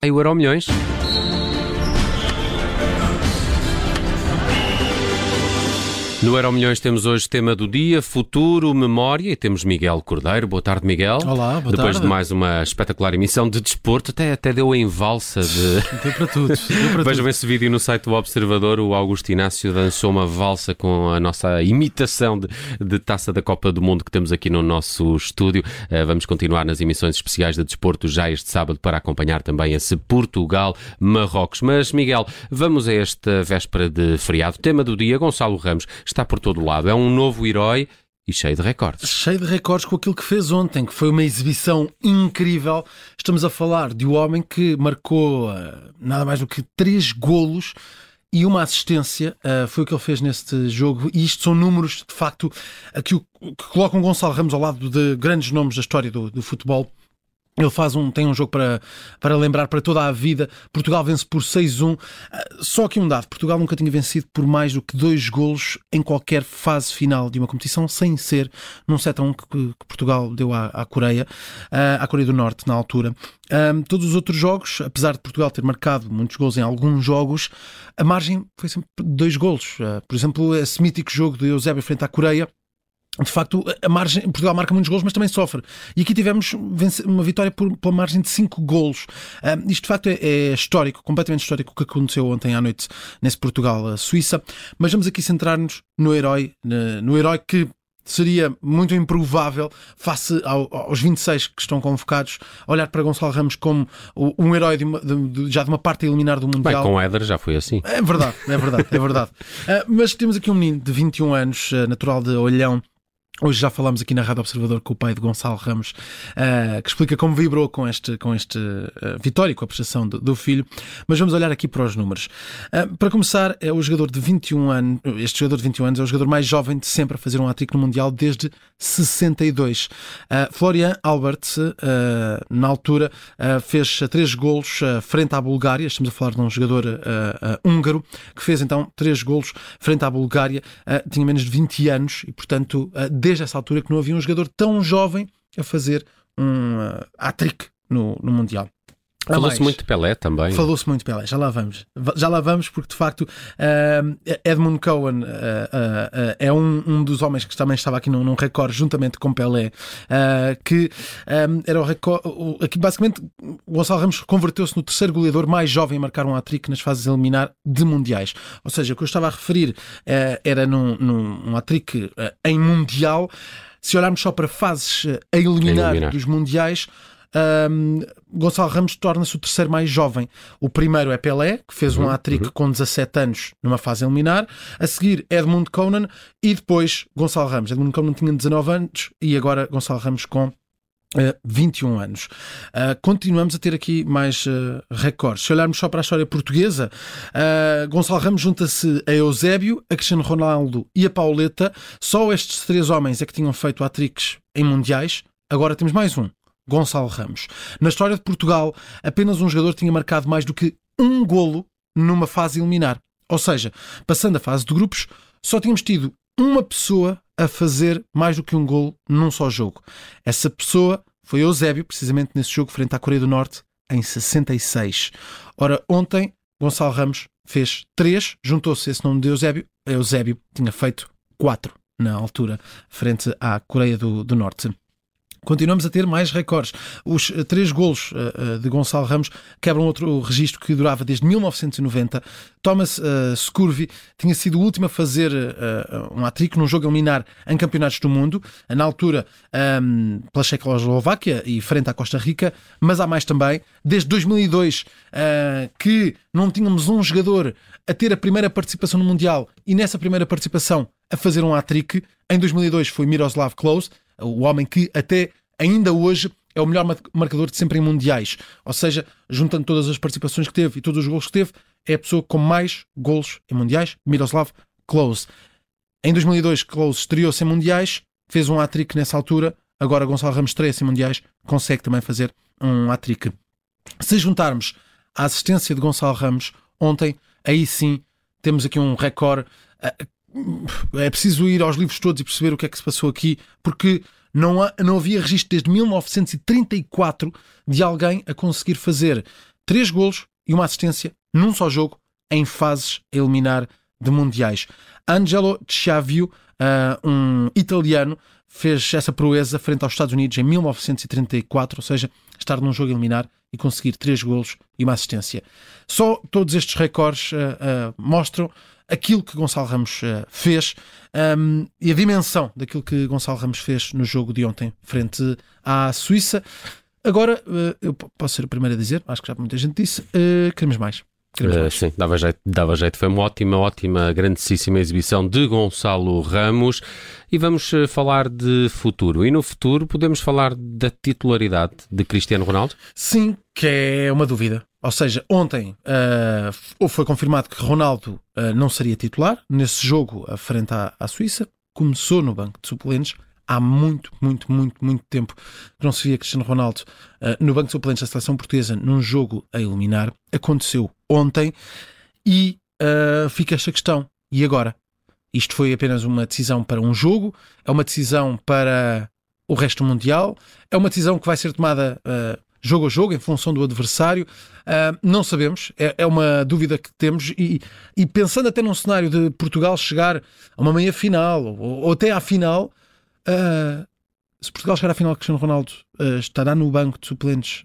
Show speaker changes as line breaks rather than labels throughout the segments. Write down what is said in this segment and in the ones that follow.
Aí o Euro Milhões. No Euro Milhões temos hoje tema do dia, futuro, memória e temos Miguel Cordeiro. Boa tarde, Miguel.
Olá, boa
Depois
tarde.
de mais uma espetacular emissão de desporto, até, até deu em valsa de.
Deu para tudo. Deu para
Vejam
tudo.
esse vídeo no site do Observador. O Augusto Inácio dançou uma valsa com a nossa imitação de, de taça da Copa do Mundo que temos aqui no nosso estúdio. Eh, vamos continuar nas emissões especiais de desporto já este sábado para acompanhar também esse Portugal-Marrocos. Mas, Miguel, vamos a esta véspera de feriado. Tema do dia: Gonçalo Ramos está por todo lado. É um novo herói e cheio de recordes.
Cheio de recordes com aquilo que fez ontem, que foi uma exibição incrível. Estamos a falar de um homem que marcou eh, nada mais do que três golos e uma assistência. eh, foi o que ele fez neste jogo. E isto são números, de facto, que colocam Gonçalo Ramos ao lado de grandes nomes da história do, do futebol. Ele faz um, tem um jogo para, para lembrar para toda a vida. Portugal vence por 6-1. Ah, Só aqui um dado: Portugal nunca tinha vencido por mais do que dois golos em qualquer fase final de uma competição, sem ser num 7-1 que, que Portugal deu à, à Coreia, ah, à Coreia do Norte, na altura. Ah, todos os outros jogos, apesar de Portugal ter marcado muitos golos em alguns jogos, a margem foi sempre dois golos. Por exemplo, esse mítico jogo de Eusébio frente à Coreia de facto, a margem, Portugal marca muitos golos, mas também sofre. E aqui tivemos uma vitória por, pela margem de 5 golos. Ah, isto, de facto, é, é histórico, completamente histórico o que aconteceu ontem à noite nesse Portugal-Suíça. Mas vamos aqui centrar-nos no herói, no herói que seria muito improvável, face ao- aos 26 que estão convocados, olhar para Gonçalo Ramos como um herói de uma- de- de- já de uma parte a eliminar do
Bem,
Mundial.
com o Éder já foi assim.
É verdade, é verdade, é verdade. Ah, mas temos aqui um menino de 21 anos, ah, natural de Olhão. Hoje já falámos aqui na Rádio Observador com o pai de Gonçalo Ramos, ah, que explica como vibrou com este, com este ah, vitória, com a prestação do, do filho. Mas vamos olhar aqui para os números. Ah, para começar, é o jogador de 21 anos, este jogador de 21 anos é o jogador mais jovem de sempre a fazer um hat no Mundial desde 62. Ah, Florian Albert, na altura, fez três golos frente à Bulgária. Estamos a falar de um jogador húngaro que fez então três golos frente à Bulgária. Tinha menos de 20 anos e, portanto, ah, desde essa altura que não havia um jogador tão jovem a fazer um uh, hat-trick no, no Mundial. A
Falou-se muito de Pelé também.
Falou-se muito Pelé, já lá vamos. Va- Já lá vamos, porque de facto ah, Edmund Cohen ah, ah, ah, é um, um dos homens que também estava aqui num, num recorde, juntamente com Pelé, que ah, era o recorde. Aqui basicamente o Gonçalo Ramos converteu-se no terceiro goleador mais jovem a marcar um hat-trick nas fases a eliminar de mundiais. Ou seja, o que eu estava a referir era num, num um hat-trick em mundial. Se olharmos só para fases a eliminar,
eliminar.
dos mundiais. Um, Gonçalo Ramos torna-se o terceiro mais jovem. O primeiro é Pelé, que fez um hat-trick com 17 anos numa fase eliminar. A seguir, Edmund Conan e depois Gonçalo Ramos. Edmund Conan tinha 19 anos e agora Gonçalo Ramos com eh, 21 anos. Uh, continuamos a ter aqui mais uh, recordes. Se olharmos só para a história portuguesa, uh, Gonçalo Ramos junta-se a Eusébio, a Cristiano Ronaldo e a Pauleta. Só estes três homens é que tinham feito hat-tricks em mundiais. Agora temos mais um. Gonçalo Ramos. Na história de Portugal, apenas um jogador tinha marcado mais do que um golo numa fase eliminar. Ou seja, passando a fase de grupos, só tínhamos tido uma pessoa a fazer mais do que um golo num só jogo. Essa pessoa foi Eusébio, precisamente nesse jogo frente à Coreia do Norte, em 66. Ora, ontem, Gonçalo Ramos fez três, juntou-se esse nome de Eusébio. Eusébio tinha feito quatro na altura, frente à Coreia do, do Norte. Continuamos a ter mais recordes. Os eh, três golos eh, eh, de Gonçalo Ramos quebram outro registro que durava desde 1990. Thomas uh, tinha sido o último a fazer um hat-trick num jogo a eliminar em campeonatos do mundo, na altura um, pela Checoslováquia e frente à Costa Rica, mas há mais também. Desde 2002 eh, que não tínhamos um jogador a ter a primeira participação no Mundial e nessa primeira participação a fazer um hat-trick. Em 2002 foi Miroslav Klose, o homem que até ainda hoje é o melhor mar- marcador de sempre em mundiais. Ou seja, juntando todas as participações que teve e todos os gols que teve, é a pessoa com mais gols em mundiais, Miroslav Klose. Em 2002, Klose estreou-se em mundiais, fez um hat-trick nessa altura. Agora Gonçalo Ramos estreia-se em mundiais, consegue também fazer um hat-trick. Se juntarmos a assistência de Gonçalo Ramos ontem, aí sim temos aqui um recorde. É preciso ir aos livros todos e perceber o que é que se passou aqui, porque não, há- não havia registro desde 1934 de alguém a conseguir fazer três golos e uma assistência num só jogo em fases a eliminar de mundiais. Angelo Chiavio, uh, um italiano, fez essa proeza frente aos Estados Unidos em 1934, ou seja, estar num jogo a eliminar e conseguir três golos e uma assistência. Só todos estes recordes uh, uh, mostram aquilo que Gonçalo Ramos uh, fez um, e a dimensão daquilo que Gonçalo Ramos fez no jogo de ontem frente à Suíça. Agora, eu posso ser o primeiro a dizer, acho que já muita gente disse, queremos mais.
Uh, sim, dava jeito, dava jeito. Foi uma ótima, ótima, grandíssima exibição de Gonçalo Ramos. E vamos falar de futuro. E no futuro podemos falar da titularidade de Cristiano Ronaldo?
Sim, que é uma dúvida. Ou seja, ontem uh, foi confirmado que Ronaldo não seria titular nesse jogo frente à, à Suíça. Começou no banco de suplentes há muito, muito, muito, muito tempo que não se via Cristiano Ronaldo uh, no banco de suplentes da seleção portuguesa num jogo a eliminar. Aconteceu ontem e uh, fica esta questão. E agora? Isto foi apenas uma decisão para um jogo? É uma decisão para o resto do Mundial? É uma decisão que vai ser tomada uh, jogo a jogo, em função do adversário? Uh, não sabemos. É, é, uma dúvida que temos. E, e, pensando até num cenário de Portugal chegar a uma meia final ou, ou até à final, Uh, se Portugal chegar à final, Cristiano Ronaldo uh, estará no banco de suplentes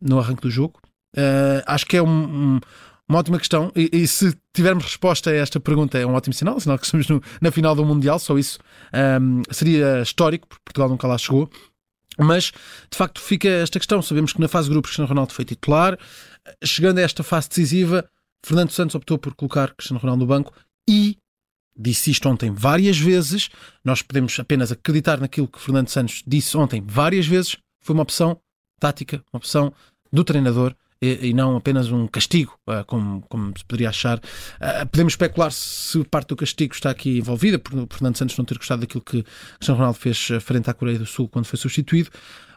no arranque do jogo? acho que é um, um, uma ótima questão. E, e, se tivermos resposta a esta pergunta, é um ótimo sinal, sinal que estamos no, na final do Mundial. Só isso um, seria histórico, porque Portugal nunca lá chegou. Mas, de facto, fica esta questão. Sabemos que na fase de grupos Cristiano Ronaldo foi titular. Chegando a esta fase decisiva, Fernando Santos optou por colocar Cristiano Ronaldo no banco e disse isto ontem várias vezes. Nós podemos apenas acreditar naquilo que Fernando Santos disse ontem várias vezes. Foi uma opção tática, uma opção do treinador e, e não apenas um castigo, uh, como, como se poderia achar. Uh, podemos especular se parte do castigo está aqui envolvida, por, Fernando Santos não ter gostado daquilo que Cristiano Ronaldo fez frente à Coreia do Sul quando foi substituído.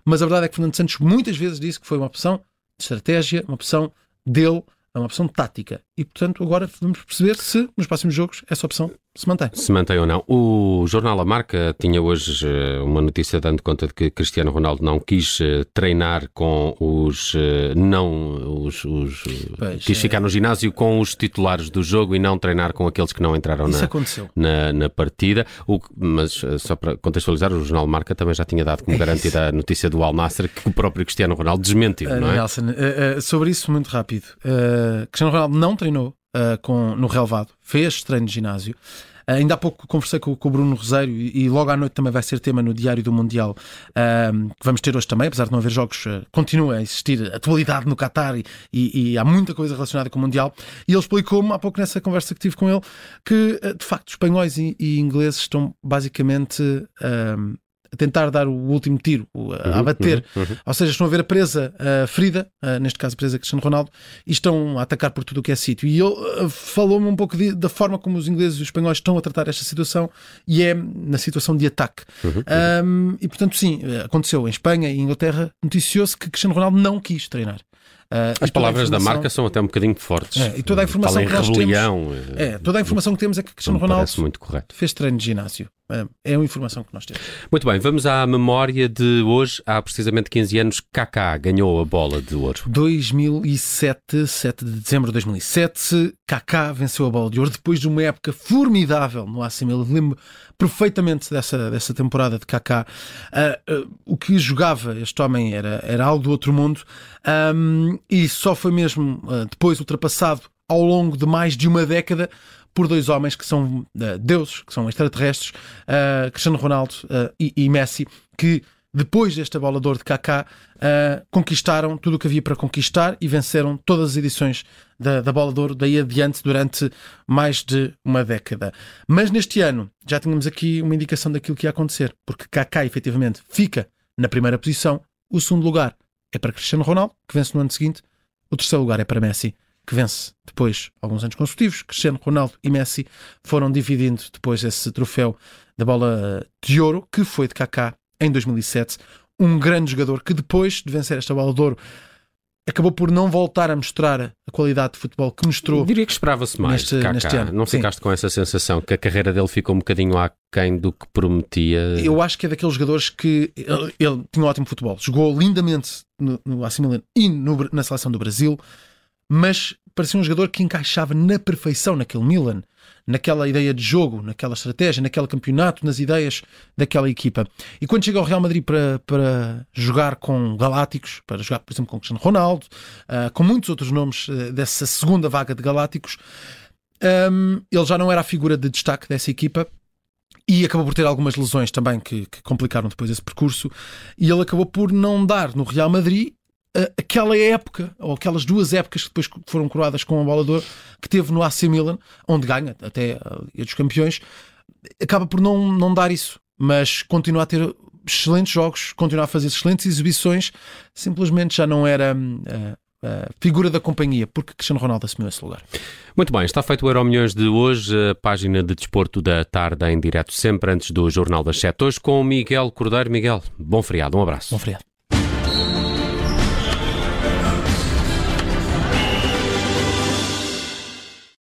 Mas a verdade é que Fernando Santos muitas vezes disse que foi uma opção de estratégia, uma opção dele, uma opção tática. E portanto agora vamos perceber se nos próximos jogos essa opção se mantém.
Se mantém ou não. O jornal A Marca tinha hoje eh, uma notícia dando conta de que Cristiano Ronaldo não quis eh, treinar com os eh, não os, os pois, quis é... ficar no ginásio com os titulares do jogo e não treinar com aqueles que não entraram na, na, na, partida. O, mas só para contextualizar, o jornal Marca também já tinha dado como é garantida a notícia do Al Nasser que o próprio Cristiano Ronaldo desmentiu, uh, não é?
Nelson, uh, uh, sobre isso muito rápido. Cristiano Ronaldo não treinou uh, com, no relevado, fez treino de ginásio. Uh, ainda há pouco conversei com, com o Bruno Rosário e, e, logo à noite também vai ser tema no Diário do Mundial, uh, que vamos ter hoje também, apesar de não haver jogos, uh, continua a existir atualidade no Qatar e, e, e, há muita coisa relacionada com o Mundial. E ele explicou-me há pouco nessa conversa que tive com ele que, de facto, espanhóis e, ingleses estão basicamente a tentar dar o último tiro, a uhum, bater. Uhum, uhum. Ou seja, estão a ver a presa a ferida, neste caso a presa Cristiano Ronaldo, e estão a atacar por tudo o que é sítio. E ele falou-me um pouco de, da forma como os ingleses e os espanhóis estão a tratar esta situação, e é na situação de ataque. Uhum, um, e portanto, sim, aconteceu em Espanha e Inglaterra, noticiou-se que Cristiano Ronaldo não quis treinar.
Uh, As palavras da marca são até um bocadinho fortes.
É, e toda a informação
que nós
rebelião, temos. É, toda a informação que temos é que Cristiano Ronaldo fez treino de ginásio. É a informação que nós temos.
Muito bem, vamos à memória de hoje. Há precisamente 15 anos, Kaká ganhou a bola de ouro.
2007, 7 de dezembro de 2007, Kaká venceu a bola de ouro depois de uma época formidável no AC Milan. Lembro perfeitamente dessa, dessa temporada de Kaká. Uh, uh, o que jogava este homem era, era algo do outro mundo um, e só foi mesmo uh, depois ultrapassado ao longo de mais de uma década por dois homens que são uh, deuses, que são extraterrestres, uh, Cristiano Ronaldo uh, e, e, Messi, que depois desta bola de ouro de Kaká conquistaram tudo o que havia para conquistar e venceram todas as edições da, da bola de ouro daí adiante durante mais de uma década. Mas neste ano já tínhamos aqui uma indicação daquilo que ia acontecer, porque Kaká efetivamente fica na primeira posição, o segundo lugar é para Cristiano Ronaldo, que vence no ano seguinte, o terceiro lugar é para Messi que vence depois alguns anos consecutivos. Cristiano Ronaldo e Messi foram dividindo depois esse troféu da bola de ouro, que foi de Kaká em 2007. Um grande jogador que depois de vencer esta bola de ouro acabou por não voltar a mostrar a qualidade de futebol que mostrou.
Eu diria que esperava-se mais.
Neste,
Kaká.
neste ano.
Não
Sim.
ficaste com essa sensação que a carreira dele ficou um bocadinho aquém do que prometia?
Eu acho que é daqueles jogadores que ele, ele tinha um ótimo futebol, jogou lindamente no, no e no- na seleção do Brasil, mas parecia um jogador que encaixava na perfeição naquele Milan, naquela ideia de jogo, naquela estratégia, naquele campeonato, nas ideias daquela equipa. E quando chega ao Real Madrid para, para jogar com Galácticos, para jogar, por exemplo, com Cristiano Ronaldo, ah, com muitos outros nomes ah, dessa segunda vaga de Galácticos, ahm, ele já não era a figura de destaque dessa equipa e acabou por ter algumas lesões também que, que complicaram depois esse percurso. E ele acabou por não dar no Real Madrid aquela época, ou aquelas duas épocas que depois foram coroadas com o bola de Ouro, que teve no AC Milan, onde ganha até a Liga dos Campeões, acaba por não, não dar isso, mas continua a ter excelentes jogos, continua a fazer excelentes exibições, simplesmente já não era a, a figura da companhia, porque Cristiano Ronaldo assumiu esse lugar.
Muito bem, está feito o Euro Milhões de hoje, a página de desporto da tarde em direto, sempre antes do Jornal das Sete. Hoje com o Miguel Cordeiro. Miguel, bom feriado, um abraço.
Bom feriado.